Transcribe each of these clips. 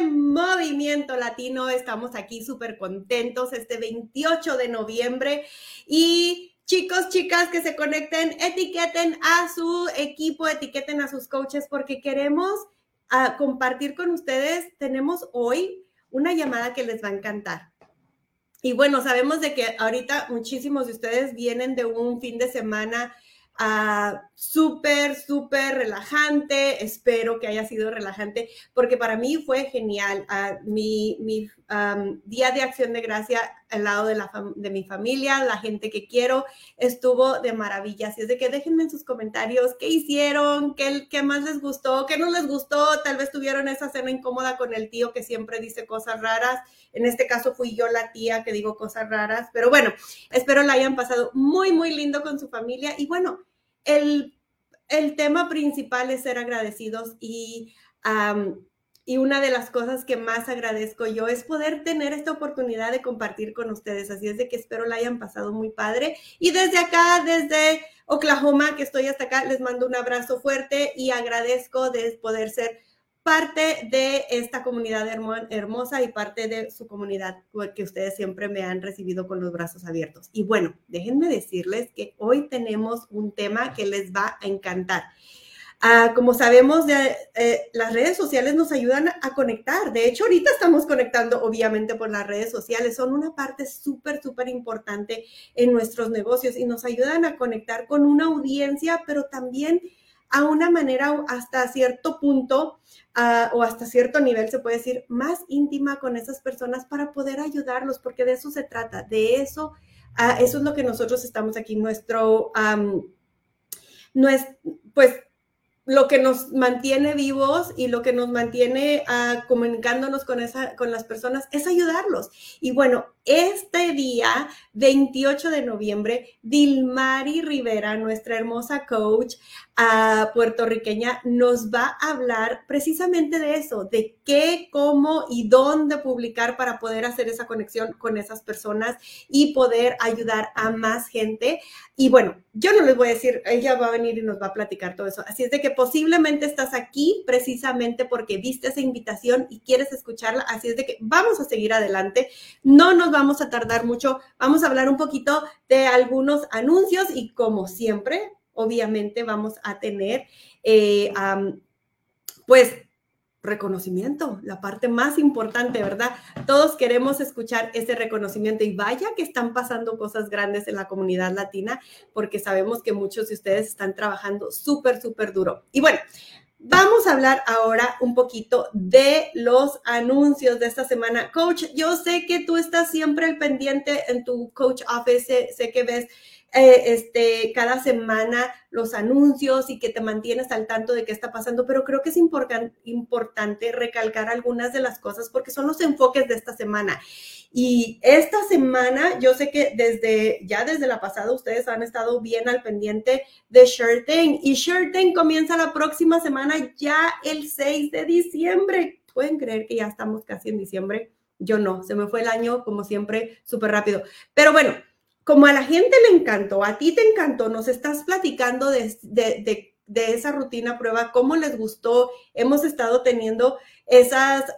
Movimiento Latino. Estamos aquí súper contentos este 28 de noviembre y chicos, chicas que se conecten, etiqueten a su equipo, etiqueten a sus coaches porque queremos ah, compartir con ustedes. Tenemos hoy una llamada que les va a encantar. Y bueno, sabemos de que ahorita muchísimos de ustedes vienen de un fin de semana uh, súper, súper relajante. Espero que haya sido relajante porque para mí fue genial. Uh, mi, mi día de acción de gracia al lado de, la de mi familia, la gente que quiero, estuvo de maravilla. Así es de que déjenme en sus comentarios qué hicieron, qué, qué más les gustó, qué no les gustó. Tal vez tuvieron esa cena incómoda con el tío que siempre dice cosas raras. En este caso fui yo la tía que digo cosas raras. Pero bueno, espero la hayan pasado muy, muy lindo con su familia. Y bueno, el, el tema principal es ser agradecidos y, y una de las cosas que más agradezco yo es poder tener esta oportunidad de compartir con ustedes. Así es de que espero la hayan pasado muy padre. Y desde acá, desde Oklahoma, que estoy hasta acá, les mando un abrazo fuerte y agradezco de poder ser parte de esta comunidad hermosa y parte de su comunidad que ustedes siempre me han recibido con los brazos abiertos. Y bueno, déjenme decirles que hoy tenemos un tema que les va a encantar. Ah, como sabemos, eh, las redes sociales nos ayudan a conectar. De hecho, ahorita estamos conectando, obviamente, por las redes sociales. Son una parte súper, súper importante en nuestros negocios y nos ayudan a conectar con una audiencia, pero también a una manera hasta cierto punto o hasta cierto nivel, se puede decir, más íntima con esas personas para poder ayudarlos, porque de eso se trata, de eso, eso es lo que nosotros estamos aquí, nuestro, no es, pues lo que nos mantiene vivos y lo que nos mantiene comunicándonos con, esa, con las personas es ayudarlos. Y bueno, este día, 28 de noviembre, Dilmari Rivera, nuestra hermosa coach uh, puertorriqueña, nos va a hablar precisamente de eso, de qué, cómo y dónde publicar para poder hacer esa conexión con esas personas y poder ayudar a más gente. Y bueno, yo no les voy a decir, ella va a venir y nos va a platicar todo eso. Así es de que posiblemente estás aquí precisamente porque viste esa invitación y quieres escucharla. Así es de que vamos a seguir adelante. No nos vamos a tardar mucho. Vamos a hablar un poquito de algunos anuncios y como siempre, obviamente vamos a tener, eh, pues, reconocimiento, la parte más importante, ¿verdad? Todos queremos escuchar ese reconocimiento y vaya que están pasando cosas grandes en la comunidad latina porque sabemos que muchos de ustedes están trabajando súper, súper duro. Y bueno, Vamos a hablar ahora un poquito de los anuncios de esta semana. Coach, yo sé que tú estás siempre al pendiente en tu coach office, sé, que ves eh, este, cada semana los anuncios y que te mantienes al tanto de qué está pasando, pero creo que es importante recalcar algunas de las cosas porque son los enfoques de esta semana. Y esta semana, yo sé que desde ya desde la pasada ustedes han estado bien al pendiente de Sure Y Sure comienza la próxima semana, ya el 6 de diciembre. ¿Pueden creer que ya estamos casi en diciembre? Yo no, se me fue el año como siempre súper rápido. Pero bueno, como a la gente le encantó, a ti te encantó, nos estás platicando de, esa rutina prueba, cómo les gustó, hemos estado teniendo esas,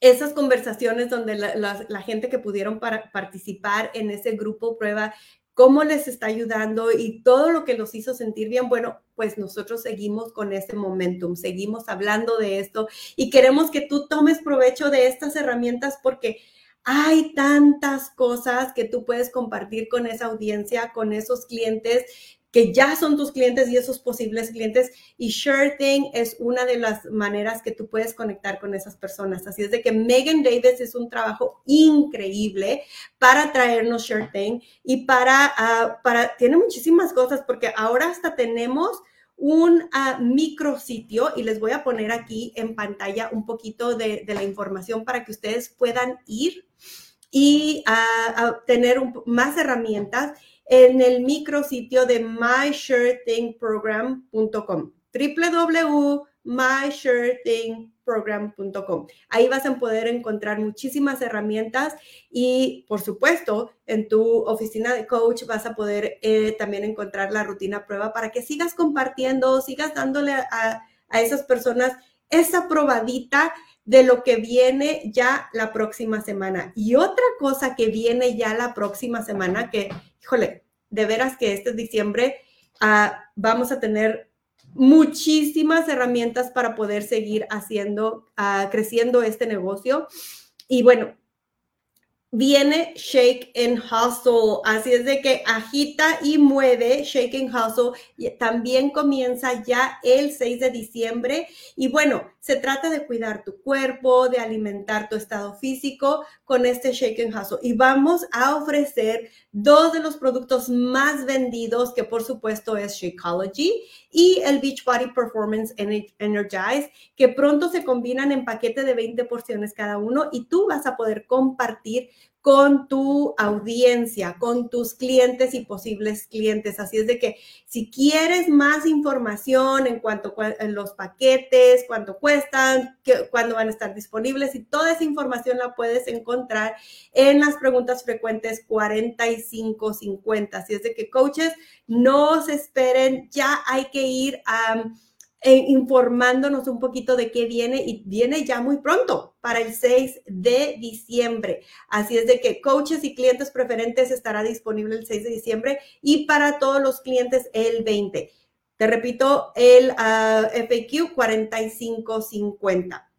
esas conversaciones donde la, gente que pudieron participar en ese grupo prueba, cómo les está ayudando y todo lo que los hizo sentir bien, bueno, pues nosotros seguimos con ese momentum, seguimos hablando de esto y queremos que tú tomes provecho de estas herramientas porque hay tantas cosas que tú puedes compartir con esa audiencia, con esos clientes que ya son tus clientes y esos posibles clientes. Y ShareThing es una de las maneras que tú puedes conectar con esas personas. Así es de que Megan Davis es un trabajo increíble para traernos ShareThing y para, uh, para, tiene muchísimas cosas porque ahora hasta tenemos un uh, micrositio y les voy a poner aquí en pantalla un poquito de, la información para que ustedes puedan ir y uh, tener más herramientas en el micrositio de myshirethingprogram.com www.myshirething.com coachprogram.com. Ahí vas a poder encontrar muchísimas herramientas y, por supuesto, en tu oficina de coach vas a poder eh, también encontrar la rutina prueba para que sigas compartiendo, sigas dándole a, a esas personas esa probadita de lo que viene ya la próxima semana. Y otra cosa que viene ya la próxima semana, que, híjole, de veras que este diciembre ah, vamos a tener muchísimas herramientas para poder seguir haciendo, uh, creciendo este negocio. Y bueno, viene Shake and Hustle. Así es de que agita y mueve Shake and Hustle. También comienza ya el 6 de diciembre. Y bueno, se trata de cuidar tu cuerpo, de alimentar tu estado físico con este Shake and Hustle. Y vamos a ofrecer dos de los productos más vendidos, que por supuesto es Shakeology y el Beachbody Performance Energize, que pronto se combinan en paquete de 20 porciones cada uno y tú vas a poder compartir con tu audiencia, con tus clientes y posibles clientes. Así es de que si quieres más información en cuanto a los paquetes, cuánto cuestan, cuándo van a estar disponibles y toda esa información la puedes encontrar en las preguntas frecuentes 4550. Así es de que coaches, no se esperen, ya hay que ir a eh, informándonos un poquito de qué viene y viene ya muy pronto para el 6 de diciembre. Así es de que coaches y clientes preferentes estará disponible el 6 de diciembre y para todos los clientes el 20. Te repito, el ah, FAQ 4550.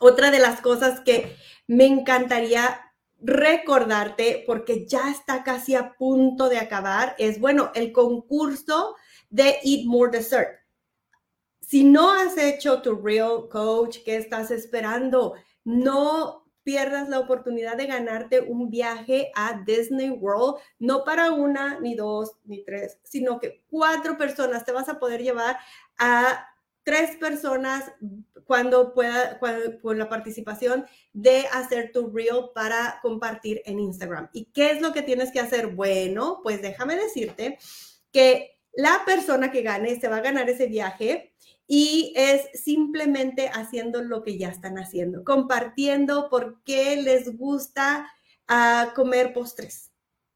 Otra de las cosas que me encantaría recordarte, porque ya está casi a punto de acabar, es, bueno, el concurso de Eat More Dessert. Si no has hecho tu Real Coach, ¿qué estás esperando? No pierdas la oportunidad de ganarte un viaje a Disney World, no para una, ni dos, ni tres, sino que cuatro personas te vas a poder llevar a tres personas cuando pueda, con la participación de hacer tu reel para compartir en Instagram. ¿Y qué es lo que tienes que hacer? Bueno, pues déjame decirte que la persona que gane se va a ganar ese viaje y es simplemente haciendo lo que ya están haciendo, compartiendo por qué les gusta ah, comer postres.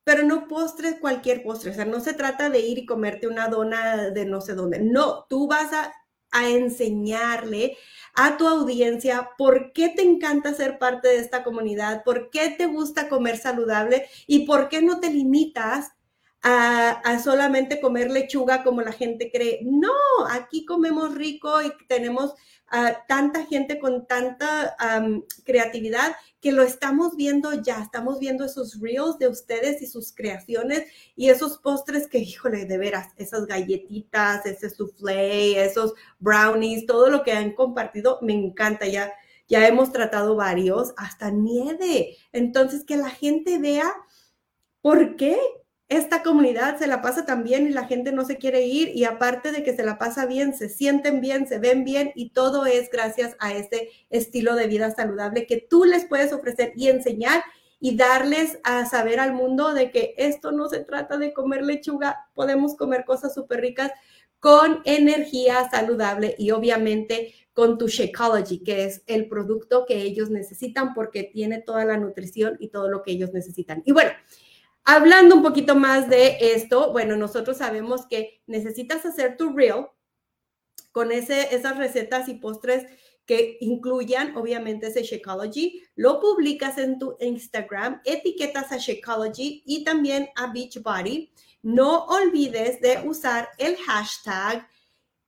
Pero no postres, cualquier postre. O sea, no se trata de ir y comerte una dona de no sé dónde. No, tú vas a, a enseñarle a tu audiencia por qué te encanta ser parte de esta comunidad, por qué te gusta comer saludable y por qué no te limitas a, solamente comer lechuga como la gente cree. No, aquí comemos rico y tenemos tanta gente con tanta creatividad que lo estamos viendo ya, estamos viendo esos reels de ustedes y sus creaciones y esos postres que, híjole, de veras, esas galletitas, ese soufflé, esos brownies, todo lo que han compartido, me encanta ya. Ya hemos tratado varios, hasta nieve. Entonces, que la gente vea por qué esta comunidad se la pasa tan bien y la gente no se quiere ir y aparte de que se la pasa bien, se sienten bien, se ven bien y todo es gracias a este estilo de vida saludable que tú les puedes ofrecer y enseñar y darles a saber al mundo de que esto no se trata de comer lechuga, podemos comer cosas súper ricas con energía saludable y obviamente con tu Shakeology, que es el producto que ellos necesitan porque tiene toda la nutrición y todo lo que ellos necesitan. Y bueno, Hablando un poquito más de esto, bueno, nosotros sabemos que necesitas hacer tu reel con esas recetas y postres que incluyan obviamente ese Shakeology, lo publicas en tu Instagram, etiquetas a Shakeology y también a Beachbody. No olvides de usar el hashtag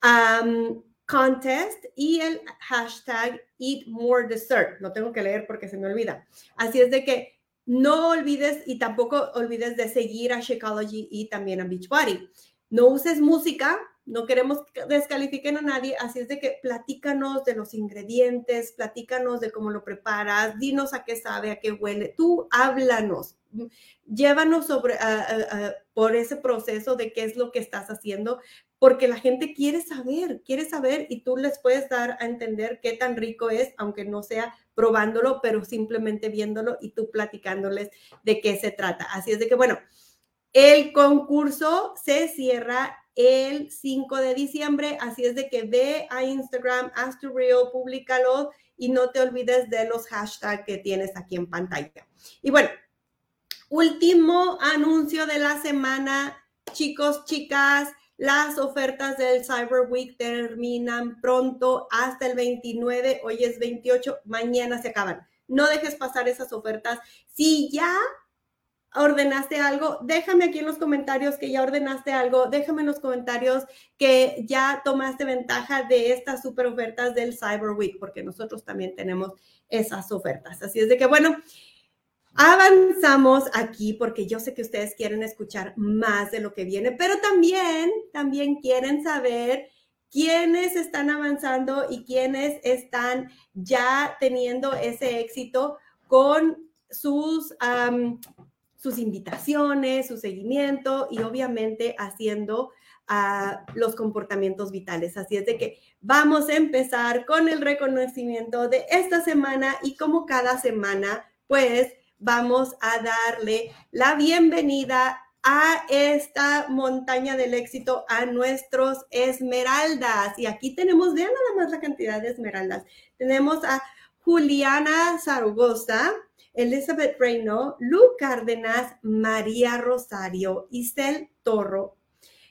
um, contest y el hashtag eat more dessert. Lo tengo que leer porque se me olvida. Así es de que no olvides y tampoco olvides de seguir a Shakeology y también a Beachbody. No uses música, no queremos que descalifiquen a nadie, así es de que platícanos de los ingredientes, platícanos de cómo lo preparas, dinos a qué sabe, a qué huele, tú háblanos, llévanos sobre, por ese proceso de qué es lo que estás haciendo, porque la gente quiere saber, quiere saber y tú les puedes dar a entender qué tan rico es, aunque no sea probándolo, pero simplemente viéndolo y tú platicándoles de qué se trata. Así es de que, bueno, el concurso se cierra el 5 de diciembre. Así es de que ve a Instagram, Ask to Real, públicalo y no te olvides de los hashtags que tienes aquí en pantalla. Y bueno, último anuncio de la semana, chicos, chicas. Las ofertas del Cyber Week terminan pronto hasta el 29. Hoy es 28, mañana se acaban. No dejes pasar esas ofertas. Si ya ordenaste algo, déjame aquí en los comentarios que ya ordenaste algo, déjame en los comentarios que ya tomaste ventaja de estas super ofertas del Cyber Week, porque nosotros también tenemos esas ofertas. Así es de que, bueno, avanzamos aquí porque yo sé que ustedes quieren escuchar más de lo que viene, pero también, también quieren saber quiénes están avanzando y quiénes están ya teniendo ese éxito con sus sus invitaciones, su seguimiento y obviamente haciendo ah, los comportamientos vitales. Así es de que vamos a empezar con el reconocimiento de esta semana y como cada semana, pues vamos a darle la bienvenida a esta montaña del éxito a nuestros esmeraldas. Y aquí tenemos, vean nada más la cantidad de esmeraldas. Tenemos a Juliana Zaragoza, Elizabeth Reino, Lu Cárdenas, María Rosario, Isel Torro,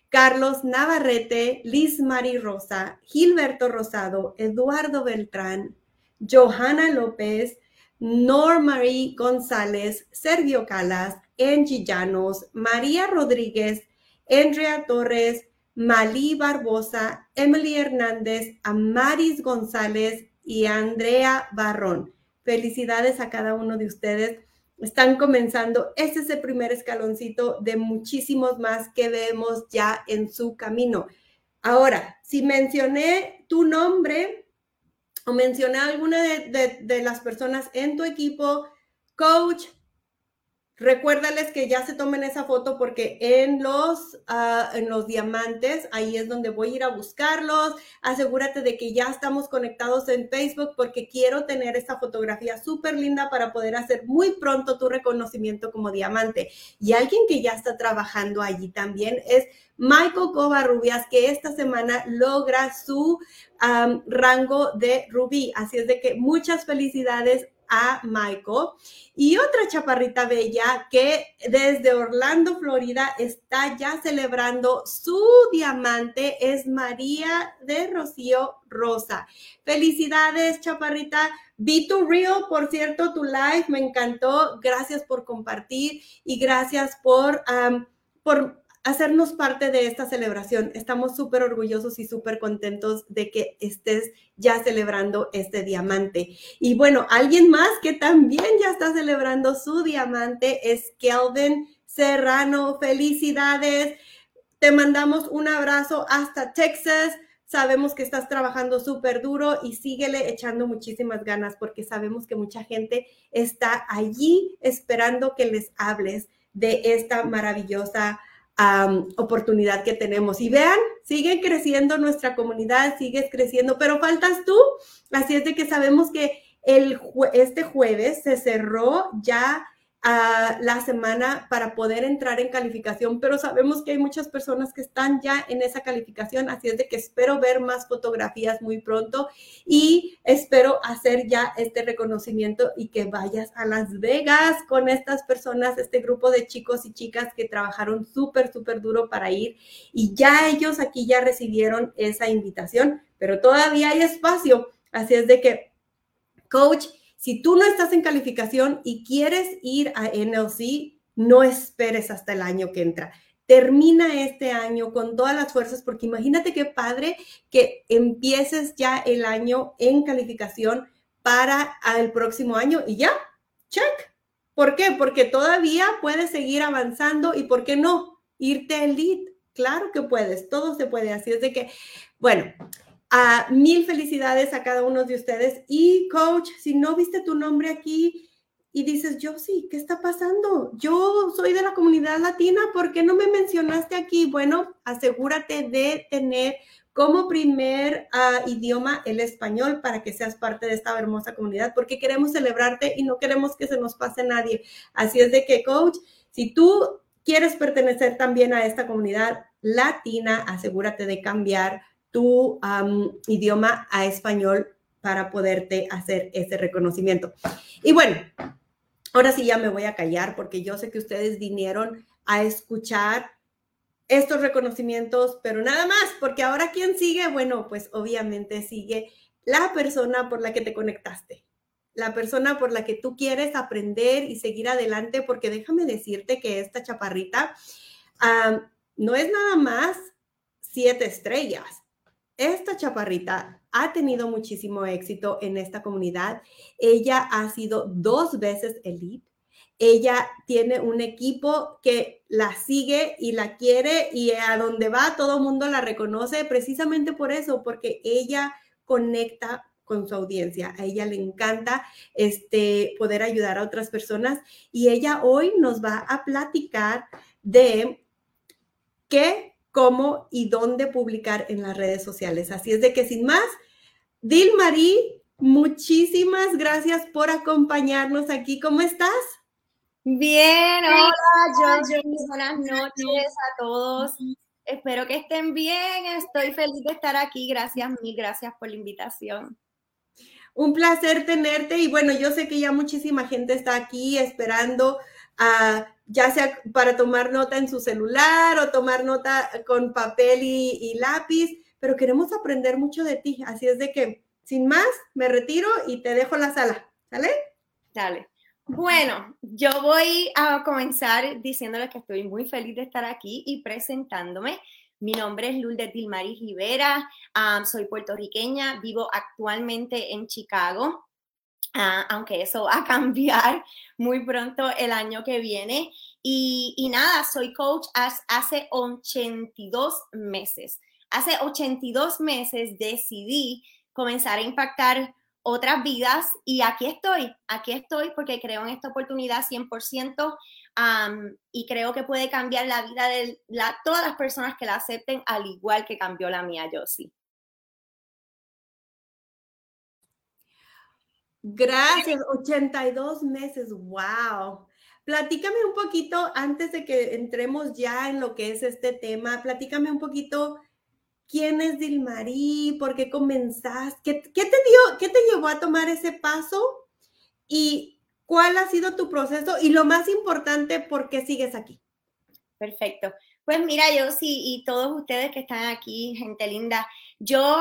Carlos Navarrete, Liz Mari Rosa, Gilberto Rosado, Eduardo Beltrán, Johanna López, Nor Marie González, Sergio Calas, Angie Llanos, María Rodríguez, Andrea Torres, Malí Barbosa, Emily Hernández, Amaris González y Andrea Barrón. Felicidades a cada uno de ustedes. Están comenzando. Este es el primer escaloncito de muchísimos más que vemos ya en su camino. Ahora, si mencioné tu nombre o mencioné alguna de, de las personas en tu equipo, coach, Recuérdales que ya se tomen esa foto porque en los, ah, en los diamantes, ahí es donde voy a ir a buscarlos. Asegúrate de que ya estamos conectados en Facebook porque quiero tener esta fotografía súper linda para poder hacer muy pronto tu reconocimiento como diamante. Y alguien que ya está trabajando allí también es Michael Covarrubias, que esta semana logra su rango de rubí. Así es de que muchas felicidades a Michael. Y otra chaparrita bella que desde Orlando, Florida, está ya celebrando su diamante es María de Rocío Rosa. Felicidades, chaparrita. Vi tu reel, por cierto, tu live, me encantó. Gracias por compartir y gracias por, por hacernos parte de esta celebración. Estamos súper orgullosos y súper contentos de que estés ya celebrando este diamante. Y bueno, alguien más que también ya está celebrando su diamante es Kelvin Serrano. Felicidades. Te mandamos un abrazo hasta Texas. Sabemos que estás trabajando súper duro y síguele echando muchísimas ganas porque sabemos que mucha gente está allí esperando que les hables de esta maravillosa oportunidad que tenemos. Y vean, sigue creciendo nuestra comunidad, sigues creciendo, pero faltas tú. Así es de que sabemos que el este jueves se cerró ya la semana para poder entrar en calificación, pero sabemos que hay muchas personas que están ya en esa calificación, así es de que espero ver más fotografías muy pronto y espero hacer ya este reconocimiento y que vayas a Las Vegas con estas personas, este grupo de chicos y chicas que trabajaron súper, súper duro para ir y ya ellos aquí ya recibieron esa invitación, pero todavía hay espacio, así es de que, coach, si tú no estás en calificación y quieres ir a NLC, no esperes hasta el año que entra. Termina este año con todas las fuerzas, porque imagínate qué padre que empieces ya el año en calificación para el próximo año y ya, check. ¿Por qué? Porque todavía puedes seguir avanzando y ¿por qué no? Irte lead. Claro que puedes, todo se puede. Así es de que, bueno, a mil felicidades a cada uno de ustedes. Y coach, si no viste tu nombre aquí y dices, yo sí, ¿qué está pasando? Yo soy de la comunidad latina, ¿por qué no me mencionaste aquí? Bueno, asegúrate de tener como primer ah, idioma el español para que seas parte de esta hermosa comunidad, porque queremos celebrarte y no queremos que se nos pase nadie. Así es de que, coach, si tú quieres pertenecer también a esta comunidad, latina, asegúrate de cambiar tu idioma a español para poderte hacer ese reconocimiento. Y bueno, ahora sí ya me voy a callar porque yo sé que ustedes vinieron a escuchar estos reconocimientos, pero nada más, porque ahora quién sigue, bueno, pues obviamente sigue la persona por la que te conectaste, la persona por la que tú quieres aprender y seguir adelante, porque déjame decirte que esta chaparrita no es nada más siete estrellas. Esta chaparrita ha tenido muchísimo éxito en esta comunidad. Ella ha sido dos veces elite. Ella tiene un equipo que la sigue y la quiere y a donde va todo el mundo la reconoce precisamente por eso, porque ella conecta con su audiencia. A ella le encanta este, poder ayudar a otras personas y ella hoy nos va a platicar de qué, cómo y dónde publicar en las redes sociales. Así es de que sin más, Dilmarí, muchísimas gracias por acompañarnos aquí. ¿Cómo estás? Bien, hola, yo, buenas noches a todos. Espero que estén bien. Estoy feliz de estar aquí. Gracias, mil gracias por la invitación. Un placer tenerte y bueno, yo sé que ya muchísima gente está aquí esperando a ya sea para tomar nota en su celular o tomar nota con papel y, lápiz, pero queremos aprender mucho de ti. Así es de que, sin más, me retiro y te dejo la sala. ¿Sale? Dale. Bueno, yo voy a comenzar diciéndoles que estoy muy feliz de estar aquí y presentándome. Mi nombre es Lourdes Dilmaris Rivera, soy puertorriqueña, vivo actualmente en Chicago. Ah, aunque eso va a cambiar muy pronto el año que viene. Y, nada, soy coach hace 82 meses. Hace 82 meses decidí comenzar a impactar otras vidas y aquí estoy, aquí estoy porque creo en esta oportunidad 100% y creo que puede cambiar la vida de todas las personas que la acepten al igual que cambió la mía, yo sí. Gracias, 82 meses, wow. Platícame un poquito, antes de que entremos ya en lo que es este tema, platícame un poquito quién es Dilmarí, por qué comenzaste, qué, te dio, qué te llevó a tomar ese paso y cuál ha sido tu proceso y lo más importante, por qué sigues aquí. Perfecto. Pues mira, yo sí, y todos ustedes que están aquí, gente linda, yo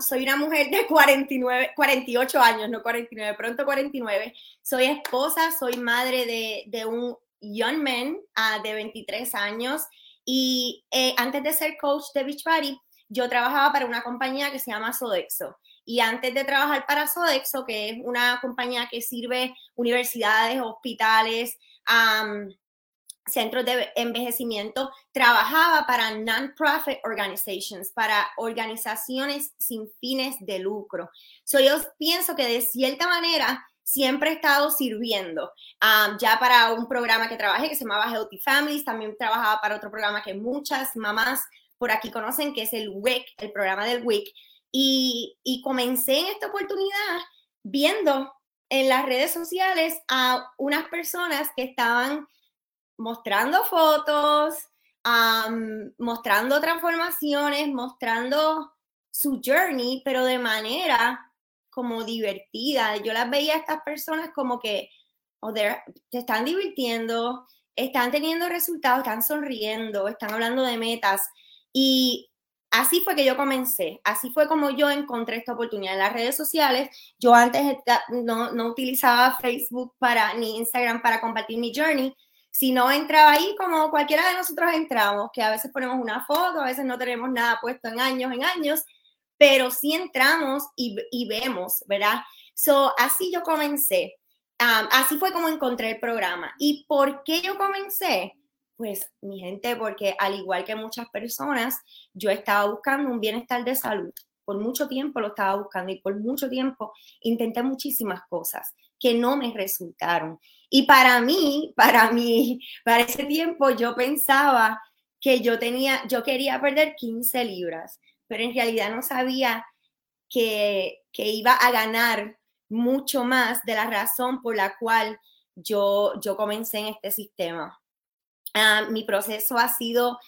soy una mujer de 49, 48 años, no 49, pronto 49. Soy esposa, soy madre de, un young man ah, de 23 años y eh, antes de ser coach de Beachbody, yo trabajaba para una compañía que se llama Sodexo. Y antes de trabajar para Sodexo, que es una compañía que sirve universidades, hospitales, centros de envejecimiento, trabajaba para non-profit organizations, para organizaciones sin fines de lucro. So, yo pienso que de cierta manera siempre he estado sirviendo. Um, ya para un programa que trabajé que se llamaba Healthy Families, también trabajaba para otro programa que muchas mamás por aquí conocen, que es el WIC, el programa del WIC. Y, y comencé en esta oportunidad viendo en las redes sociales a unas personas que estaban mostrando fotos, mostrando transformaciones, mostrando su journey, pero de manera como divertida. Yo las veía a estas personas como que oh, se están divirtiendo, están teniendo resultados, están sonriendo, están hablando de metas. Y así fue que yo comencé, así fue como yo encontré esta oportunidad en las redes sociales. Yo antes no, no utilizaba Facebook para, ni Instagram para compartir mi journey, si no entraba ahí como cualquiera de nosotros entramos, que a veces ponemos una foto, a veces no tenemos nada puesto en años, en años, pero sí entramos y, y vemos, ¿verdad? So, así yo comencé. así fue como encontré el programa. ¿Y por qué yo comencé? Pues, mi gente, porque al igual que muchas personas, yo estaba buscando un bienestar de salud. Por mucho tiempo lo estaba buscando y por mucho tiempo intenté muchísimas cosas que no me resultaron. Y para mí, para mí, para ese tiempo yo pensaba que yo tenía, yo quería perder 15 libras, pero en realidad no sabía que, que iba a ganar mucho más de la razón por la cual yo, yo comencé en este sistema. Ah, mi proceso ha sido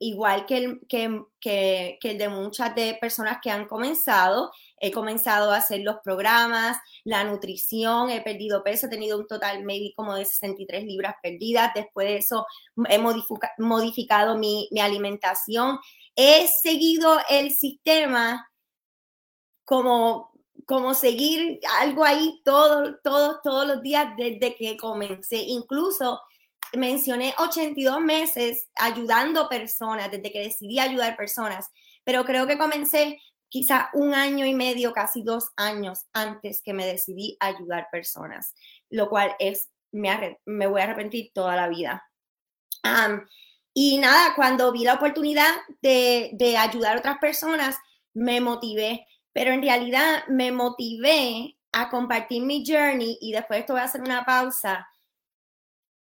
igual que el, que, que, el de muchas de personas que han comenzado, he comenzado a hacer los programas, la nutrición, he perdido peso, he tenido un total maybe como de 63 libras perdidas. Después de eso he modificado mi, mi alimentación. He seguido el sistema como, como seguir algo ahí todos, todos, todos los días desde que comencé. Incluso mencioné 82 meses ayudando personas, desde que decidí ayudar personas, pero creo que comencé quizá un año y medio, casi dos años antes que me decidí ayudar personas, lo cual es, me, me voy a arrepentir toda la vida. y nada, cuando vi la oportunidad de, de ayudar a otras personas, me motivé, pero en realidad me motivé a compartir mi journey y después de esto voy a hacer una pausa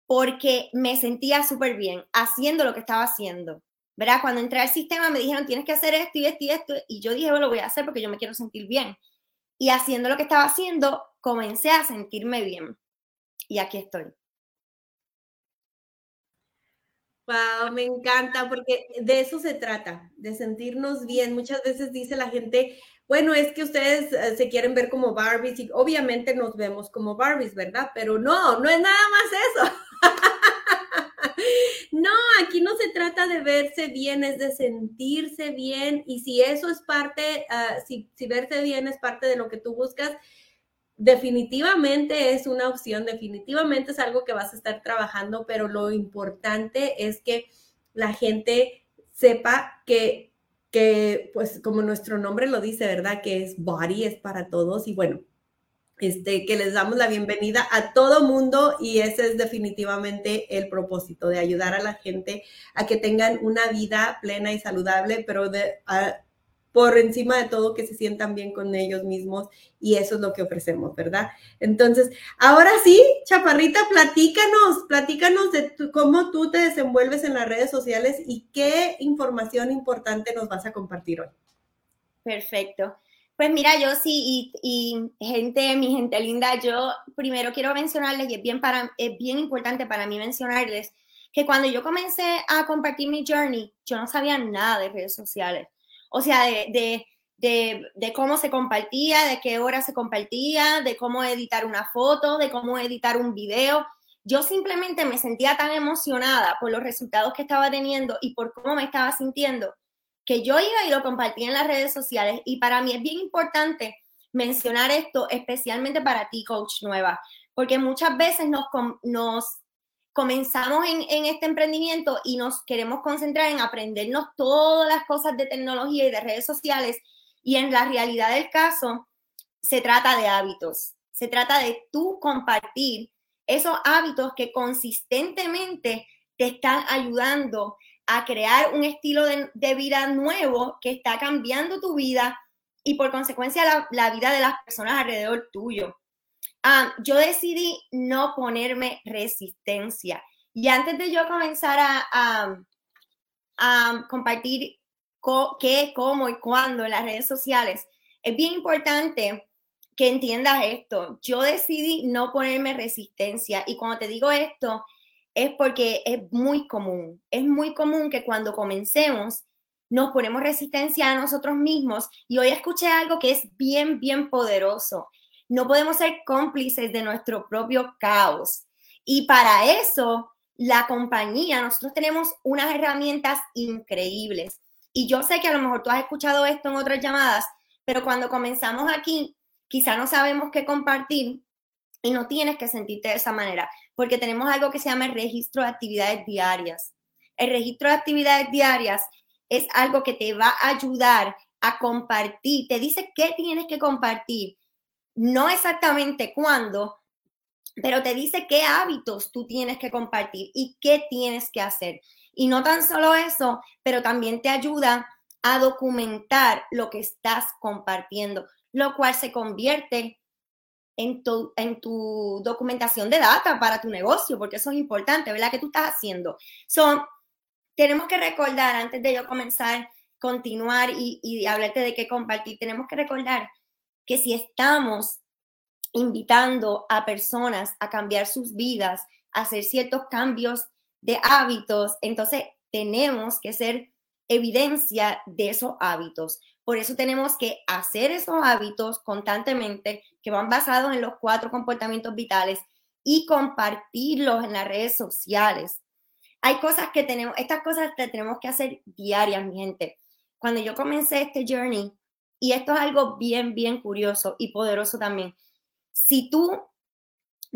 porque me sentía súper bien haciendo lo que estaba haciendo. ¿verdad? Cuando entré al sistema me dijeron, tienes que hacer esto y esto y esto, y yo dije, bueno, lo voy a hacer porque yo me quiero sentir bien. Y haciendo lo que estaba haciendo, comencé a sentirme bien. Y aquí estoy. Wow, me encanta porque de eso se trata, de sentirnos bien. Muchas veces dice la gente, bueno, es que ustedes eh, se quieren ver como Barbies y obviamente nos vemos como Barbies, ¿verdad? Pero no, no es nada más eso. No, aquí no se trata de verse bien, es de sentirse bien. Y si eso es parte, ah, si, si verse bien es parte de lo que tú buscas, definitivamente es una opción, definitivamente es algo que vas a estar trabajando, pero lo importante es que la gente sepa que, que, pues como nuestro nombre lo dice, ¿verdad? Que es body, es para todos y bueno, este, que les damos la bienvenida a todo mundo y ese es definitivamente el propósito de ayudar a la gente a que tengan una vida plena y saludable, pero de, por encima de todo que se sientan bien con ellos mismos y eso es lo que ofrecemos, ¿verdad? Entonces, ahora sí, Chaparrita, platícanos, platícanos de cómo tú te desenvuelves en las redes sociales y qué información importante nos vas a compartir hoy. Perfecto. Pues mira, yo sí, y, gente, mi gente linda, yo primero quiero mencionarles, y es bien, para, es bien importante para mí mencionarles, que cuando yo comencé a compartir mi journey, yo no sabía nada de redes sociales. O sea, de, de, de, cómo se compartía, de qué hora se compartía, de cómo editar una foto, de cómo editar un video. Yo simplemente me sentía tan emocionada por los resultados que estaba teniendo y por cómo me estaba sintiendo que yo iba y lo compartía en las redes sociales y para mí es bien importante mencionar esto, especialmente para ti, coach nueva, porque muchas veces nos, nos comenzamos en, en, este emprendimiento y nos queremos concentrar en aprendernos todas las cosas de tecnología y de redes sociales y en la realidad del caso se trata de hábitos, se trata de tú compartir esos hábitos que consistentemente te están ayudando a crear un estilo de, vida nuevo que está cambiando tu vida y por consecuencia la, vida de las personas alrededor tuyo. Ah, yo decidí no ponerme resistencia. Y antes de yo comenzar a, a, compartir qué, cómo y cuándo en las redes sociales, es bien importante que entiendas esto. Yo decidí no ponerme resistencia. Y cuando te digo esto, es porque es muy común, es muy común que cuando comencemos nos ponemos resistencia a nosotros mismos y hoy escuché algo que es bien, bien poderoso. No podemos ser cómplices de nuestro propio caos. Y para eso, la compañía, nosotros tenemos unas herramientas increíbles. Y yo sé que a lo mejor tú has escuchado esto en otras llamadas, pero cuando comenzamos aquí, quizá no sabemos qué compartir y no tienes que sentirte de esa manera porque tenemos algo que se llama el registro de actividades diarias. El registro de actividades diarias es algo que te va a ayudar a compartir, te dice qué tienes que compartir, no exactamente cuándo, pero te dice qué hábitos tú tienes que compartir y qué tienes que hacer. Y no tan solo eso, pero también te ayuda a documentar lo que estás compartiendo, lo cual se convierte en tu, en tu documentación de data para tu negocio, porque eso es importante, ¿verdad? ¿Qué tú estás haciendo? So, tenemos que recordar, antes de yo comenzar, continuar y, y hablarte de qué compartir, tenemos que recordar que si estamos invitando a personas a cambiar sus vidas, a hacer ciertos cambios de hábitos, entonces tenemos que ser evidencia de esos hábitos. Por eso tenemos que hacer esos hábitos constantemente que van basados en los cuatro comportamientos vitales y compartirlos en las redes sociales. Hay cosas que tenemos, estas cosas que tenemos que hacer diariamente. Cuando yo comencé este journey, y esto es algo bien, bien curioso y poderoso también, si tú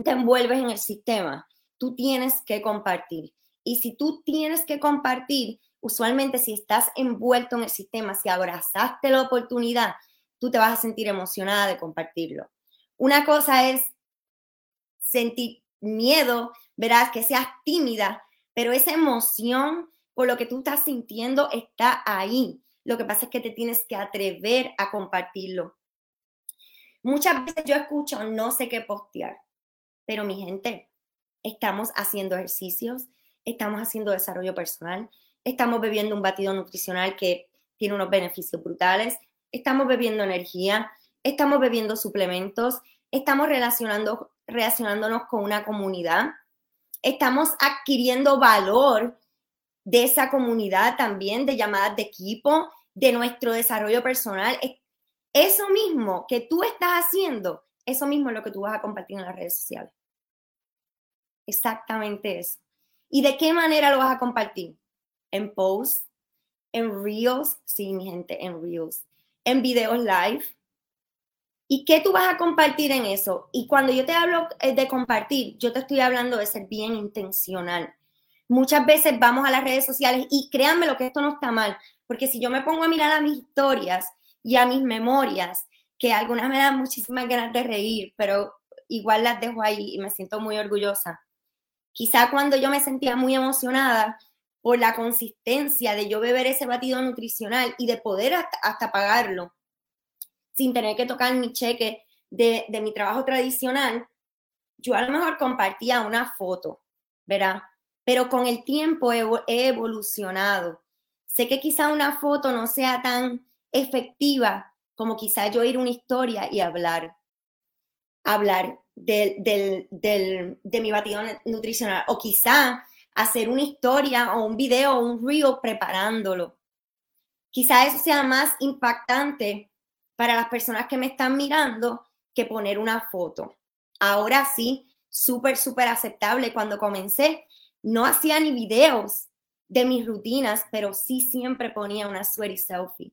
te envuelves en el sistema, tú tienes que compartir. Y si tú tienes que compartir, usualmente si estás envuelto en el sistema, si abrazaste la oportunidad, tú te vas a sentir emocionada de compartirlo. Una cosa es sentir miedo, verás que seas tímida, pero esa emoción por lo que tú estás sintiendo está ahí. Lo que pasa es que te tienes que atrever a compartirlo. Muchas veces yo escucho, no sé qué postear, pero mi gente, estamos haciendo ejercicios, estamos haciendo desarrollo personal, estamos bebiendo un batido nutricional que tiene unos beneficios brutales, estamos bebiendo energía, estamos bebiendo suplementos, estamos relacionando, relacionándonos con una comunidad, estamos adquiriendo valor de esa comunidad también, de llamadas de equipo, de nuestro desarrollo personal. Eso mismo que tú estás haciendo, eso mismo es lo que tú vas a compartir en las redes sociales. Exactamente eso. ¿Y de qué manera lo vas a compartir? En posts, en reels, sí, mi gente, en reels, en videos live. ¿Y qué tú vas a compartir en eso? Y cuando yo te hablo eh, de compartir, yo te estoy hablando de ser bien intencional. Muchas veces vamos a las redes sociales y créanme lo que esto no está mal, porque si yo me pongo a mirar a mis historias y a mis memorias, que algunas me dan muchísimas ganas de reír, pero igual las dejo ahí y me siento muy orgullosa. Quizá cuando yo me sentía muy emocionada por la consistencia de yo beber ese batido nutricional y de poder hasta, pagarlo sin tener que tocar mi cheque de, mi trabajo tradicional, yo a lo mejor compartía una foto, ¿verdad? Pero con el tiempo he, evolucionado. Sé que quizá una foto no sea tan efectiva como quizá yo ir una historia y hablar. Hablar de mi batido nutricional o quizá hacer una historia o un video o un reel preparándolo. Quizá eso sea más impactante para las personas que me están mirando que poner una foto. Ahora sí, súper, súper aceptable. Cuando comencé, no hacía ni videos de mis rutinas, pero sí siempre ponía una sweaty selfie.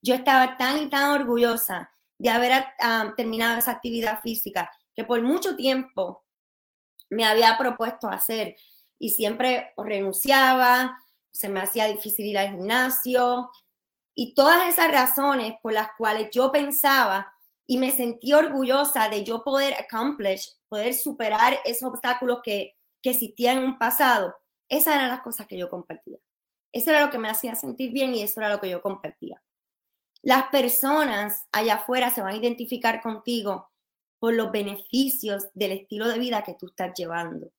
Yo estaba tan y tan orgullosa de haber ah, terminado esa actividad física que por mucho tiempo me había propuesto hacer y siempre renunciaba, se me hacía difícil ir al gimnasio y todas esas razones por las cuales yo pensaba y me sentí orgullosa de yo poder accomplish, poder superar esos obstáculos que, que existían en un pasado, esas eran las cosas que yo compartía. Eso era lo que me hacía sentir bien y eso era lo que yo compartía. Las personas allá afuera se van a identificar contigo por los beneficios del estilo de vida que tú estás llevando,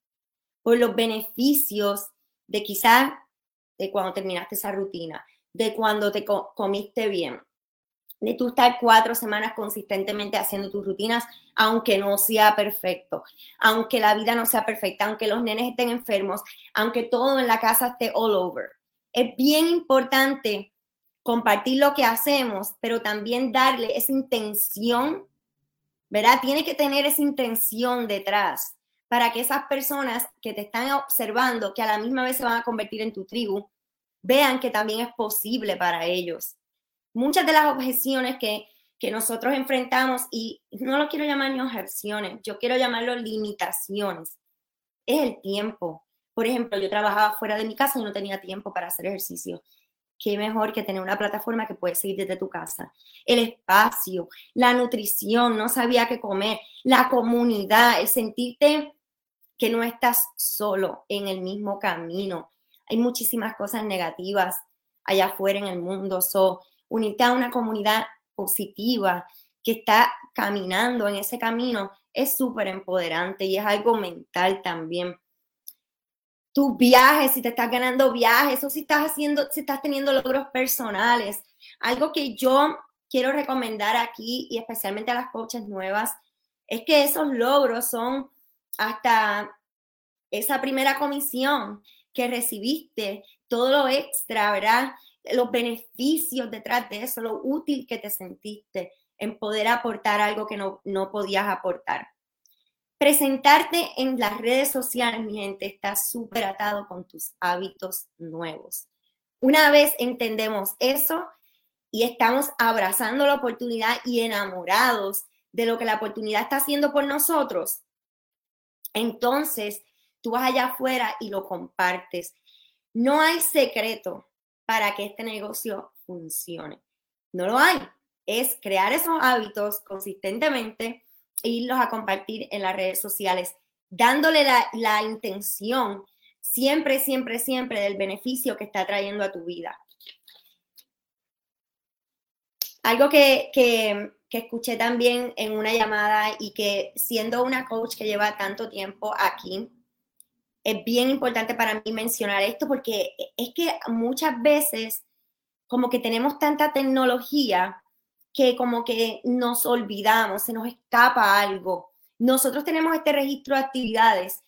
por los beneficios de quizás de cuando terminaste esa rutina, de cuando te comiste bien, de tú estar cuatro semanas consistentemente haciendo tus rutinas, aunque no sea perfecto, aunque la vida no sea perfecta, aunque los nenes estén enfermos, aunque todo en la casa esté all over. Es bien importante compartir lo que hacemos, pero también darle esa intención ¿verdad? Tiene que tener esa intención detrás para que esas personas que te están observando, que a la misma vez se van a convertir en tu tribu, vean que también es posible para ellos. Muchas de las objeciones que, que nosotros enfrentamos, y no lo quiero llamar ni objeciones, yo quiero llamarlo limitaciones, es el tiempo. Por ejemplo, yo trabajaba fuera de mi casa y no tenía tiempo para hacer ejercicio qué mejor que tener una plataforma que puedes seguir desde tu casa. El espacio, la nutrición, no sabía qué comer, la comunidad, el sentirte que no estás solo en el mismo camino. Hay muchísimas cosas negativas allá afuera en el mundo. So, unirte a una comunidad positiva que está caminando en ese camino es súper empoderante y es algo mental también tus viajes, si te estás ganando viajes o si estás haciendo, si estás teniendo logros personales. Algo que yo quiero recomendar aquí y especialmente a las coaches nuevas es que esos logros son hasta esa primera comisión que recibiste, todo lo extra, ¿verdad? Los beneficios detrás de eso, lo útil que te sentiste en poder aportar algo que no, no podías aportar. Presentarte en las redes sociales, mi gente, está súper atado con tus hábitos nuevos. Una vez entendemos eso y estamos abrazando la oportunidad y enamorados de lo que la oportunidad está haciendo por nosotros, entonces tú vas allá afuera y lo compartes. No hay secreto para que este negocio funcione. No lo hay. Es crear esos hábitos consistentemente e irlos a compartir en las redes sociales, dándole la, la intención siempre, siempre, siempre del beneficio que está trayendo a tu vida. Algo que, que, que, escuché también en una llamada y que siendo una coach que lleva tanto tiempo aquí, es bien importante para mí mencionar esto porque es que muchas veces como que tenemos tanta tecnología que como que nos olvidamos, se nos escapa algo. Nosotros tenemos este registro de actividades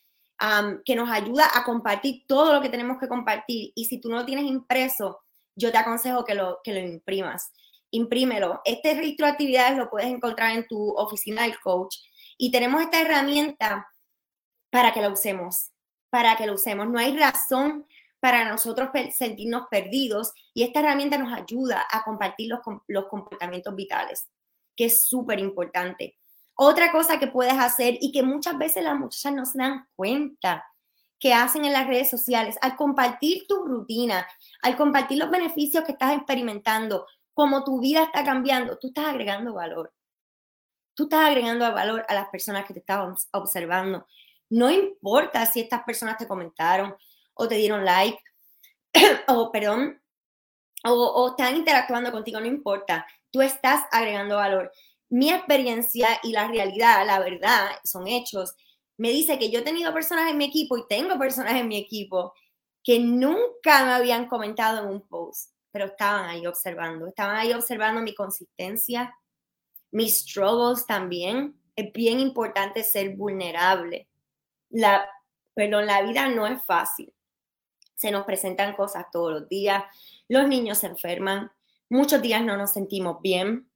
que nos ayuda a compartir todo lo que tenemos que compartir. Y si tú no lo tienes impreso, yo te aconsejo que lo, que lo imprimas. Imprímelo. Este registro de actividades lo puedes encontrar en tu oficina del coach. Y tenemos esta herramienta para que la usemos, para que lo usemos. No hay razón para nosotros sentirnos perdidos y esta herramienta nos ayuda a compartir los, los comportamientos vitales, que es súper importante. Otra cosa que puedes hacer y que muchas veces las muchachas no se dan cuenta que hacen en las redes sociales, al compartir tu rutina, al compartir los beneficios que estás experimentando, como tu vida está cambiando, tú estás agregando valor. Tú estás agregando valor a las personas que te estaban observando. No importa si estas personas te comentaron o te dieron like, o perdón, o, o están interactuando contigo, no importa. Tú estás agregando valor mi experiencia y la realidad, la verdad, son hechos, me dice que yo he tenido personas en mi equipo y tengo personas en mi equipo que nunca me habían comentado en un post, pero estaban ahí observando, estaban ahí observando mi consistencia, mis struggles también. Es bien importante ser vulnerable. La, perdón, la vida no es fácil. Se nos presentan cosas todos los días, los niños se enferman, muchos días no nos sentimos bien,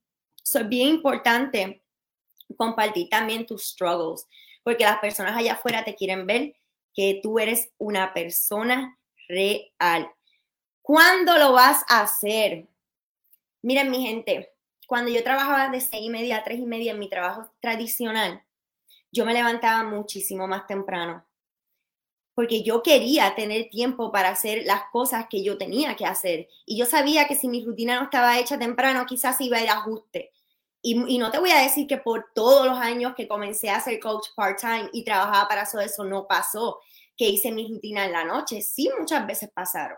es bien importante compartir también tus struggles, porque las personas allá afuera te quieren ver que tú eres una persona real. ¿Cuándo lo vas a hacer? Miren, mi gente, cuando yo trabajaba de seis y media a tres y media en mi trabajo tradicional, yo me levantaba muchísimo más temprano porque yo quería tener tiempo para hacer las cosas que yo tenía que hacer. Y yo sabía que si mi rutina no estaba hecha temprano, quizás iba a ir ajuste. Y, no te voy a decir que por todos los años que comencé a ser coach part-time y trabajaba para eso, eso no pasó, que hice mi rutina en la noche. Sí, muchas veces pasaron,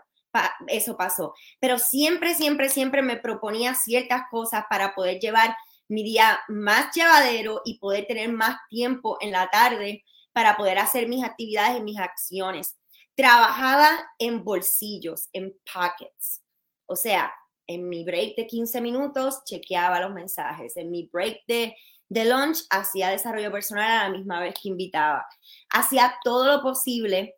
eso pasó. Pero siempre, siempre, siempre me proponía ciertas cosas para poder llevar mi día más llevadero y poder tener más tiempo en la tarde para poder hacer mis actividades y mis acciones. Trabajaba en bolsillos, en pockets. O sea, en mi break de 15 minutos chequeaba los mensajes. En mi break de, de lunch hacía desarrollo personal a la misma vez que invitaba. Hacía todo lo posible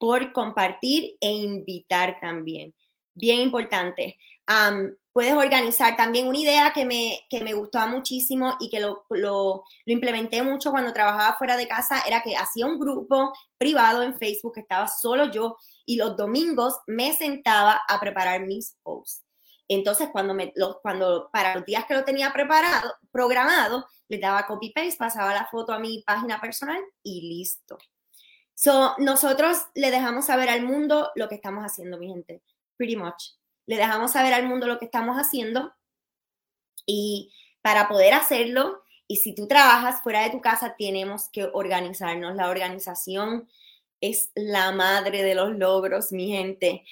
por compartir e invitar también. Bien importante. puedes organizar también una idea que me, que me gustó muchísimo y que lo, lo, lo, implementé mucho cuando trabajaba fuera de casa, era que hacía un grupo privado en Facebook, que estaba solo yo, y los domingos me sentaba a preparar mis posts. Entonces, cuando, me, cuando para los días que lo tenía preparado, programado, le daba copy-paste, pasaba la foto a mi página personal y listo. So, nosotros le dejamos saber al mundo lo que estamos haciendo, mi gente. Pretty much. Le dejamos saber al mundo lo que estamos haciendo y para poder hacerlo, y si tú trabajas fuera de tu casa, tenemos que organizarnos. La organización es la madre de los logros, mi gente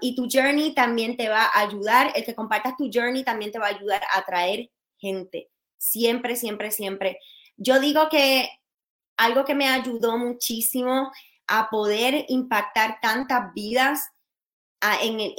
y tu journey también te va a ayudar, el que compartas tu journey también te va a ayudar a atraer gente. Siempre, siempre, siempre. Yo digo que algo que me ayudó muchísimo a poder impactar tantas vidas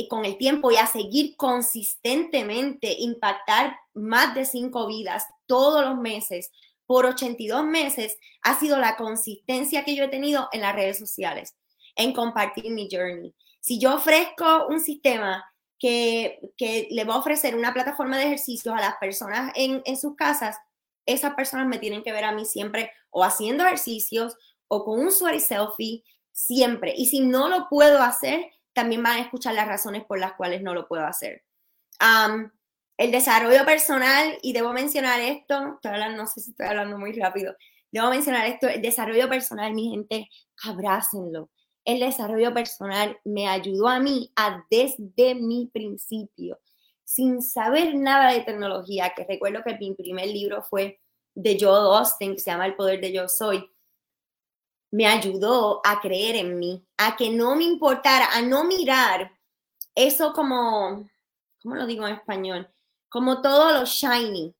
con el tiempo y a seguir consistentemente impactar más de cinco vidas todos los meses por 82 meses ha sido la consistencia que yo he tenido en las redes sociales, en compartir mi journey. Si yo ofrezco un sistema que, le va a ofrecer una plataforma de ejercicios a las personas en, en sus casas, esas personas me tienen que ver a mí siempre o haciendo ejercicios o con un sweaty selfie, siempre. Y si no lo puedo hacer, también van a escuchar las razones por las cuales no lo puedo hacer. el desarrollo personal, y debo mencionar esto, no sé si estoy hablando muy rápido, debo mencionar esto, el desarrollo personal, mi gente, abrácenlo. El desarrollo personal me ayudó a mí a desde mi principio, sin saber nada de tecnología, que recuerdo que mi primer libro fue de Joe Austin, que se llama El Poder de Yo Soy, me ayudó a creer en mí, a que no me importara, a no mirar eso como, ¿cómo lo digo en español? Como todo lo shiny,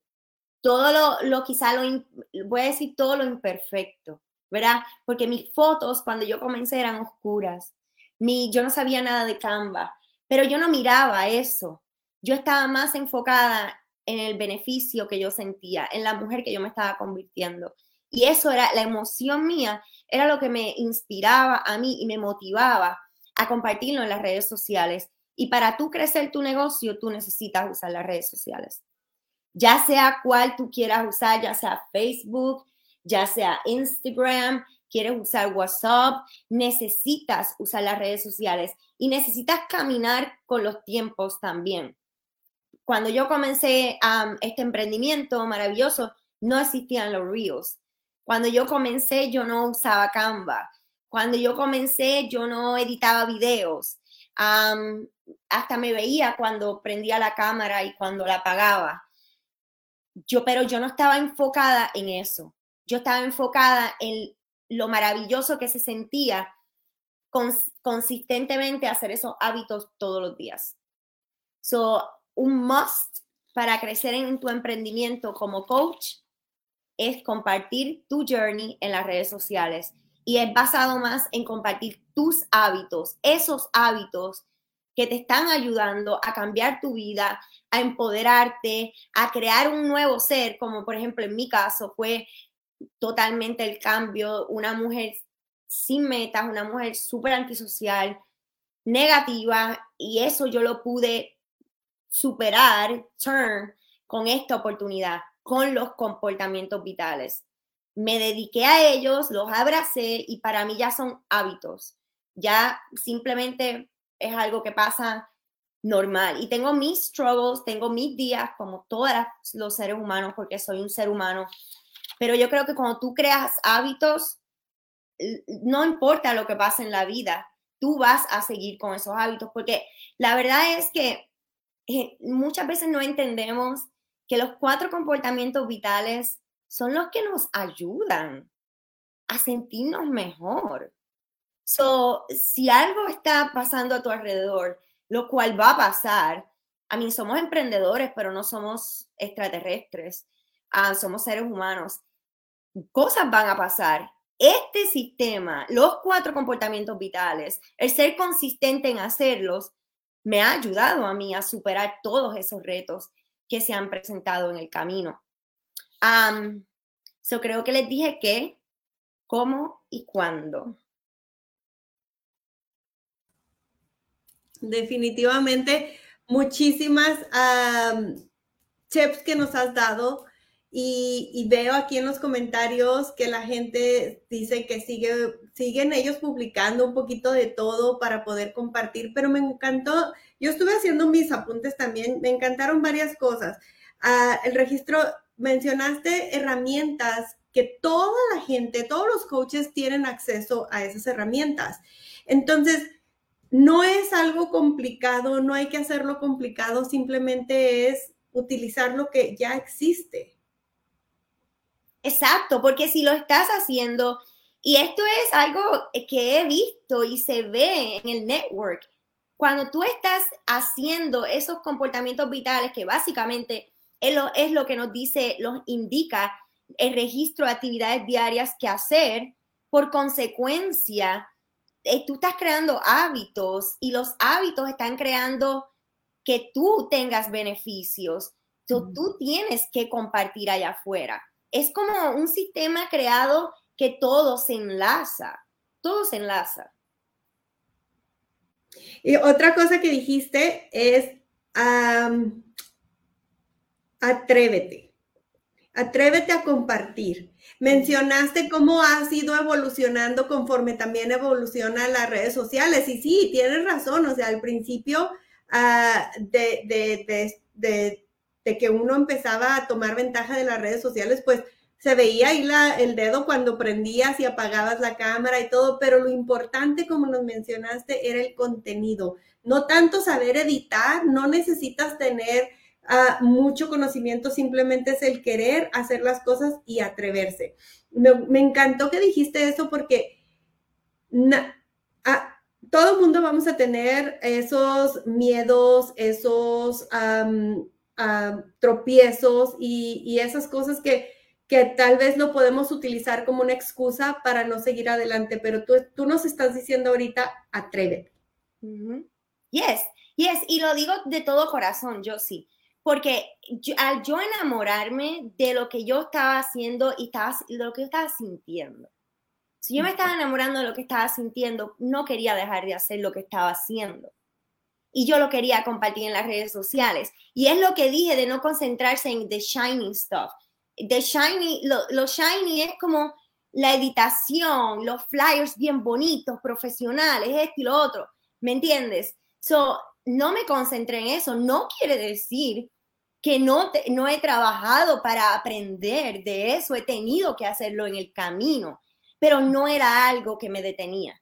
todo lo, lo quizá lo, voy a decir todo lo imperfecto, ¿verdad? Porque mis fotos cuando yo comencé eran oscuras, mi, yo no sabía nada de Canva, pero yo no miraba eso, yo estaba más enfocada en el beneficio que yo sentía, en la mujer que yo me estaba convirtiendo. Y eso era la emoción mía, era lo que me inspiraba a mí y me motivaba a compartirlo en las redes sociales. Y para tú crecer tu negocio, tú necesitas usar las redes sociales. Ya sea cual tú quieras usar, ya sea Facebook, ya sea Instagram, quieres usar WhatsApp, necesitas usar las redes sociales y necesitas caminar con los tiempos también. Cuando yo comencé este emprendimiento maravilloso, no existían los Reels. Cuando yo comencé, yo no usaba Canva. Cuando yo comencé, yo no editaba videos. hasta me veía cuando prendía la cámara y cuando la apagaba. Yo, pero yo no estaba enfocada en eso. Yo estaba enfocada en lo maravilloso que se sentía consistentemente hacer esos hábitos todos los días. So, un must para crecer en tu emprendimiento como coach es compartir tu journey en las redes sociales. Y es basado más en compartir tus hábitos, esos hábitos que te están ayudando a cambiar tu vida, a empoderarte, a crear un nuevo ser, como por ejemplo en mi caso fue totalmente el cambio, una mujer sin metas, una mujer súper antisocial, negativa, y eso yo lo pude superar, turn, con esta oportunidad con los comportamientos vitales. Me dediqué a ellos, los abracé y para mí ya son hábitos. Ya simplemente es algo que pasa normal. Y tengo mis struggles, tengo mis días como todos los seres humanos porque soy un ser humano. Pero yo creo que cuando tú creas hábitos, no importa lo que pase en la vida, tú vas a seguir con esos hábitos porque la verdad es que eh, muchas veces no entendemos que los cuatro comportamientos vitales son los que nos ayudan a sentirnos mejor. So, si algo está pasando a tu alrededor, lo cual va a pasar, a mí somos emprendedores, pero no somos extraterrestres, ah, somos seres humanos. Cosas van a pasar. Este sistema, los cuatro comportamientos vitales, el ser consistente en hacerlos, me ha ayudado a mí a superar todos esos retos que se han presentado en el camino. Um, so creo que les dije qué, cómo y cuándo. Definitivamente, muchísimas tips que nos has dado y, veo aquí en los comentarios que la gente dice que sigue, siguen ellos publicando un poquito de todo para poder compartir, pero me encantó, yo estuve haciendo mis apuntes también, me encantaron varias cosas. Ah, el registro, mencionaste herramientas que toda la gente, todos los coaches tienen acceso a esas herramientas. Entonces, no es algo complicado, no hay que hacerlo complicado, simplemente es utilizar lo que ya existe. Exacto, porque si lo estás haciendo, y esto es algo que he visto y se ve en el network, cuando tú estás haciendo esos comportamientos vitales que básicamente es lo, es lo que nos dice, nos indica el registro de actividades diarias que hacer, por consecuencia, eh, tú estás creando hábitos y los hábitos están creando que tú tengas beneficios. tú tienes que compartir allá afuera es como un sistema creado que todo se enlaza, todo se enlaza. Y otra cosa que dijiste es atrévete. Atrévete a compartir. Mencionaste cómo has ido evolucionando conforme también evolucionan las redes sociales. Y sí, tienes razón. O sea, al principio ah, de, de, que uno empezaba a tomar ventaja de las redes sociales, pues se veía ahí la, el dedo cuando prendías y apagabas la cámara y todo, pero lo importante, como nos mencionaste, era el contenido. No tanto saber editar, no necesitas tener ah, mucho conocimiento, simplemente es el querer hacer las cosas y atreverse. Me, encantó que dijiste eso porque todo el mundo vamos a tener esos miedos, esos tropiezos y esas cosas que que tal vez lo podemos utilizar como una excusa para no seguir adelante, pero tú, tú nos estás diciendo ahorita, atrévete. Yes, yes, y lo digo de todo corazón, yo sí, porque al yo enamorarme de lo que yo estaba haciendo y estaba, de lo que yo estaba sintiendo, si yo me estaba enamorando de lo que estaba sintiendo, no quería dejar de hacer lo que estaba haciendo. Y yo lo quería compartir en las redes sociales. Y es lo que dije de no concentrarse en the shining stuff de Shiny, lo, Shiny es como la editación, los flyers bien bonitos, profesionales, esto y lo otro, ¿me entiendes? So, no me concentré en eso, no quiere decir que no, no he trabajado para aprender de eso, he tenido que hacerlo en el camino, pero no era algo que me detenía.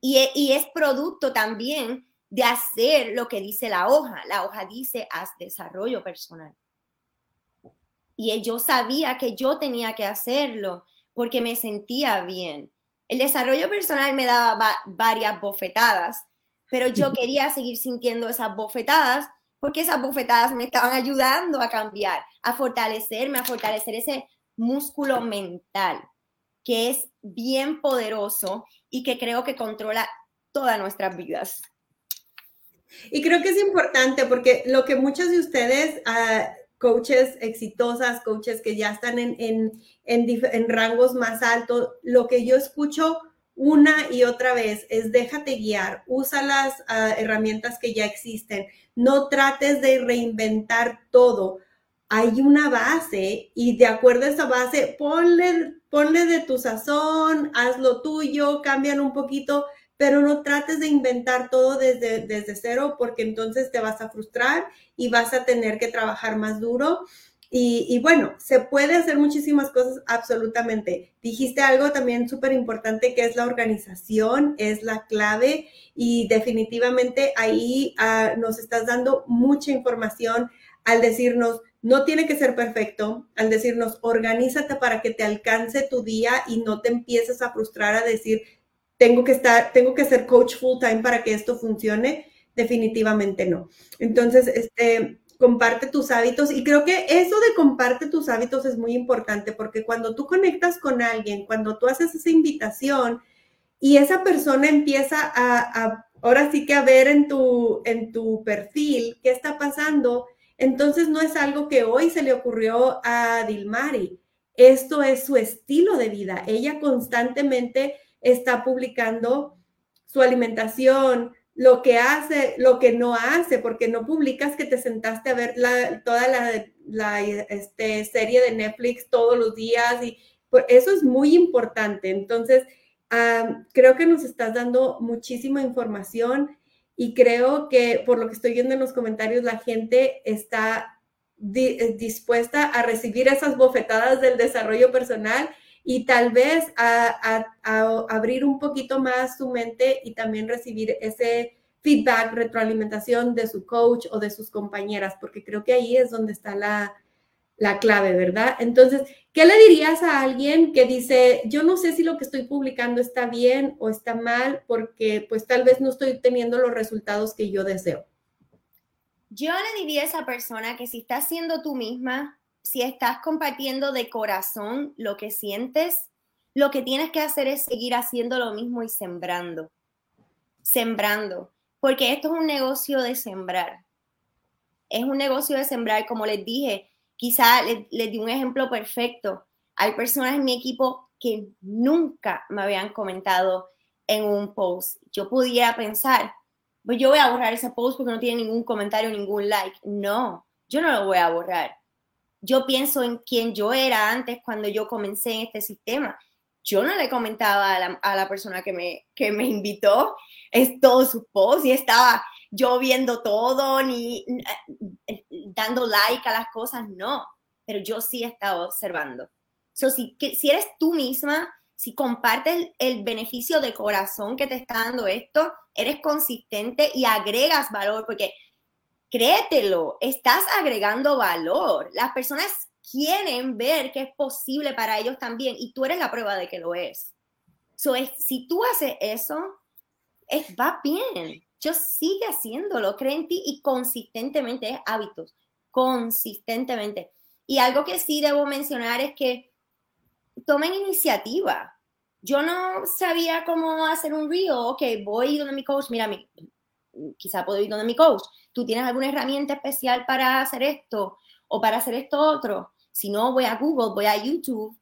Y, y es producto también de hacer lo que dice la hoja. La hoja dice, haz desarrollo personal. Y yo sabía que yo tenía que hacerlo porque me sentía bien. El desarrollo personal me daba varias bofetadas, pero yo quería seguir sintiendo esas bofetadas porque esas bofetadas me estaban ayudando a cambiar, a fortalecerme, a fortalecer ese músculo mental que es bien poderoso y que creo que controla todas nuestras vidas. Y creo que es importante porque lo que muchos de ustedes ah, coaches exitosas, coaches que ya están en, en, rangos más altos, lo que yo escucho una y otra vez es déjate guiar, usa las ah, herramientas que ya existen, no trates de reinventar todo. Hay una base y de acuerdo a esa base, ponle, ponle de tu sazón, haz lo tuyo, cambian un poquito, pero no trates de inventar todo desde, desde cero porque entonces te vas a frustrar y vas a tener que trabajar más duro. Y, bueno, se puede hacer muchísimas cosas absolutamente. Dijiste algo también súper importante que es la organización, es la clave y definitivamente ahí ah, nos estás dando mucha información al decirnos, no tiene que ser perfecto, al decirnos, organízate para que te alcance tu día y no te empieces a frustrar a decir, tengo que estar, tengo que ser coach full time para que esto funcione, definitivamente no. Entonces, este, comparte tus hábitos y creo que eso de comparte tus hábitos es muy importante porque cuando tú conectas con alguien, cuando tú haces esa invitación y esa persona empieza a, ahora sí que a ver en tu, en tu perfil qué está pasando, entonces no es algo que hoy se le ocurrió a Dilmari. Esto es su estilo de vida. Ella constantemente está publicando su alimentación, lo que hace, lo que no hace, porque no publicas que te sentaste a ver toda la, este, serie de Netflix todos los días y pues, eso es muy importante. Entonces, creo que nos estás dando muchísima información y creo que por lo que estoy viendo en los comentarios, la gente está dispuesta a recibir esas bofetadas del desarrollo personal y tal vez a, abrir un poquito más su mente y también recibir ese feedback, retroalimentación de su coach o de sus compañeras, porque creo que ahí es donde está la, la clave, ¿verdad? Entonces, ¿qué le dirías a alguien que dice, yo no sé si lo que estoy publicando está bien o está mal, porque pues tal vez no estoy teniendo los resultados que yo deseo? Yo le diría a esa persona que si estás siendo tú misma, si estás compartiendo de corazón lo que sientes, lo que tienes que hacer es seguir haciendo lo mismo y sembrando. Sembrando. Porque esto es un negocio de sembrar. Es un negocio de sembrar, como les dije, quizá les, di un ejemplo perfecto. Hay personas en mi equipo que nunca me habían comentado en un post. Yo pudiera pensar, pues yo voy a borrar ese post porque no tiene ningún comentario, ningún like. No, yo no lo voy a borrar. Yo pienso en quién yo era antes cuando yo comencé en este sistema. Yo no le comentaba a la, persona que me, que me invitó es todo su post y estaba yo viendo todo ni eh, dando like a las cosas, no, pero yo sí estaba observando. So, si, si eres tú misma, si compartes el, beneficio de corazón que te está dando esto, eres consistente y agregas valor, porque créetelo, estás agregando valor. Las personas quieren ver que es posible para ellos también y tú eres la prueba de que lo es. So, es, si tú haces eso, es, va bien. Yo sigue haciéndolo, cree en ti y consistentemente es hábitos, consistentemente. Y algo que sí debo mencionar es que tomen iniciativa. Yo no sabía cómo hacer un reel, ok, voy donde mi coach, mira, mi, quizá puedo ir donde mi coach, tú tienes alguna herramienta especial para hacer esto o para hacer esto otro. Si no, voy a Google, voy a YouTube.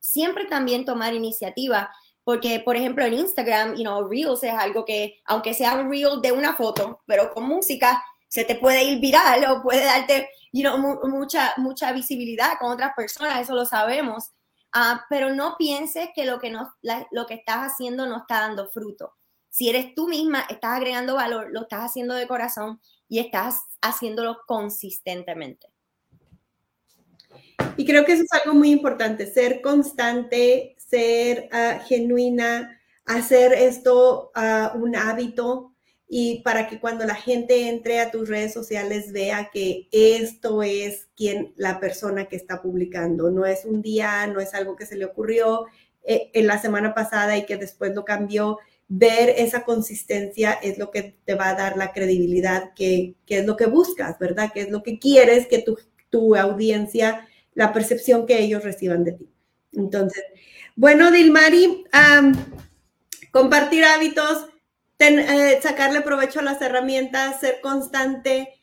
siempre también tomar iniciativa, porque, por ejemplo, en Instagram, you know, Reels es algo que, aunque sea un Reel de una foto, pero con música, se te puede ir viral o puede darte, you mucha, mucha visibilidad con otras personas, eso lo sabemos. Ah, pero no pienses que lo que, no, lo que estás haciendo no está dando fruto. Si eres tú misma, estás agregando valor, lo estás haciendo de corazón y estás haciéndolo consistentemente. Y creo que eso es algo muy importante, ser constante, ser ah, genuina, hacer esto uh, un hábito y para que cuando la gente entre a tus redes sociales vea que esto es quien la persona que está publicando, no es un día, no es algo que se le ocurrió eh, en la semana pasada y que después lo cambió. Ver esa consistencia es lo que te va a dar la credibilidad que, es lo que buscas, ¿verdad? Que es lo que quieres que tu, tu audiencia, la percepción que ellos reciban de ti. Entonces, bueno, Dilmari, compartir hábitos, eh, sacarle provecho a las herramientas, ser constante.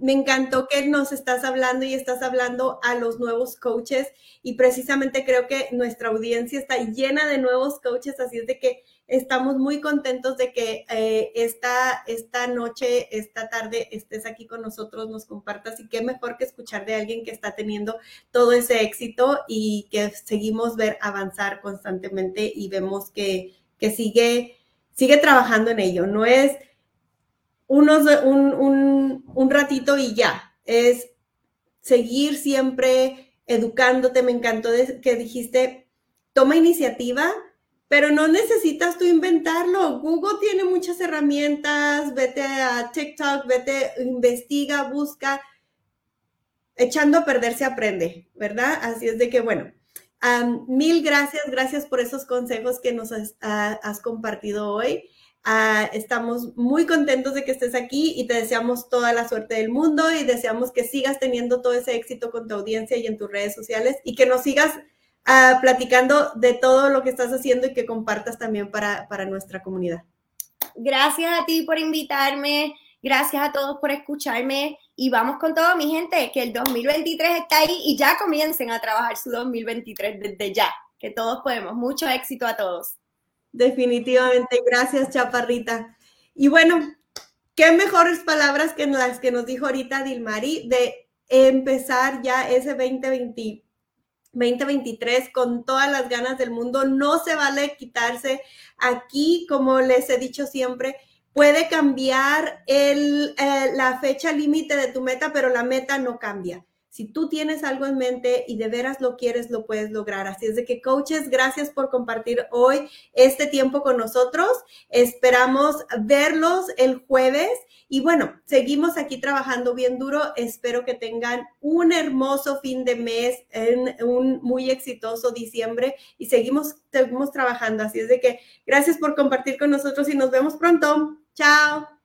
me encantó que nos estás hablando y estás hablando a los nuevos coaches y precisamente creo que nuestra audiencia está llena de nuevos coaches, así es de que estamos muy contentos de que eh, esta, esta noche, esta tarde estés aquí con nosotros, nos compartas y qué mejor que escuchar de alguien que está teniendo todo ese éxito y que seguimos ver avanzar constantemente y vemos que, que sigue sigue trabajando en ello. No es unos, un, un, ratito y ya, es seguir siempre educándote. Me encantó que dijiste, toma iniciativa, pero no necesitas tú inventarlo. Google tiene muchas herramientas, vete a TikTok, vete, investiga, busca. Echando a perder se aprende, ¿verdad? Así es de que, bueno, mil gracias, gracias por esos consejos que nos has, compartido hoy. Ah, estamos muy contentos de que estés aquí y te deseamos toda la suerte del mundo y deseamos que sigas teniendo todo ese éxito con tu audiencia y en tus redes sociales y que nos sigas ah, platicando de todo lo que estás haciendo y que compartas también para, para nuestra comunidad. Gracias a ti por invitarme. Gracias a todos por escucharme y vamos con todo, mi gente, que el 2023 está ahí y ya comiencen a trabajar su 2023 desde ya, que todos podemos. Mucho éxito a todos. Definitivamente, gracias Chaparrita. Y bueno, qué mejores palabras que las que nos dijo ahorita Dilmari de empezar ya ese 2020, 2023 con todas las ganas del mundo. No se vale quitarse aquí, como les he dicho siempre, Puede cambiar el, eh, la fecha límite de tu meta, pero la meta no cambia. Si tú tienes algo en mente y de veras lo quieres, lo puedes lograr. Así es de que, coaches, gracias por compartir hoy este tiempo con nosotros. Esperamos verlos el jueves. Y bueno, seguimos aquí trabajando bien duro. Espero que tengan un hermoso fin de mes, en un muy exitoso diciembre y seguimos, seguimos trabajando. Así es de que gracias por compartir con nosotros y nos vemos pronto. Chao.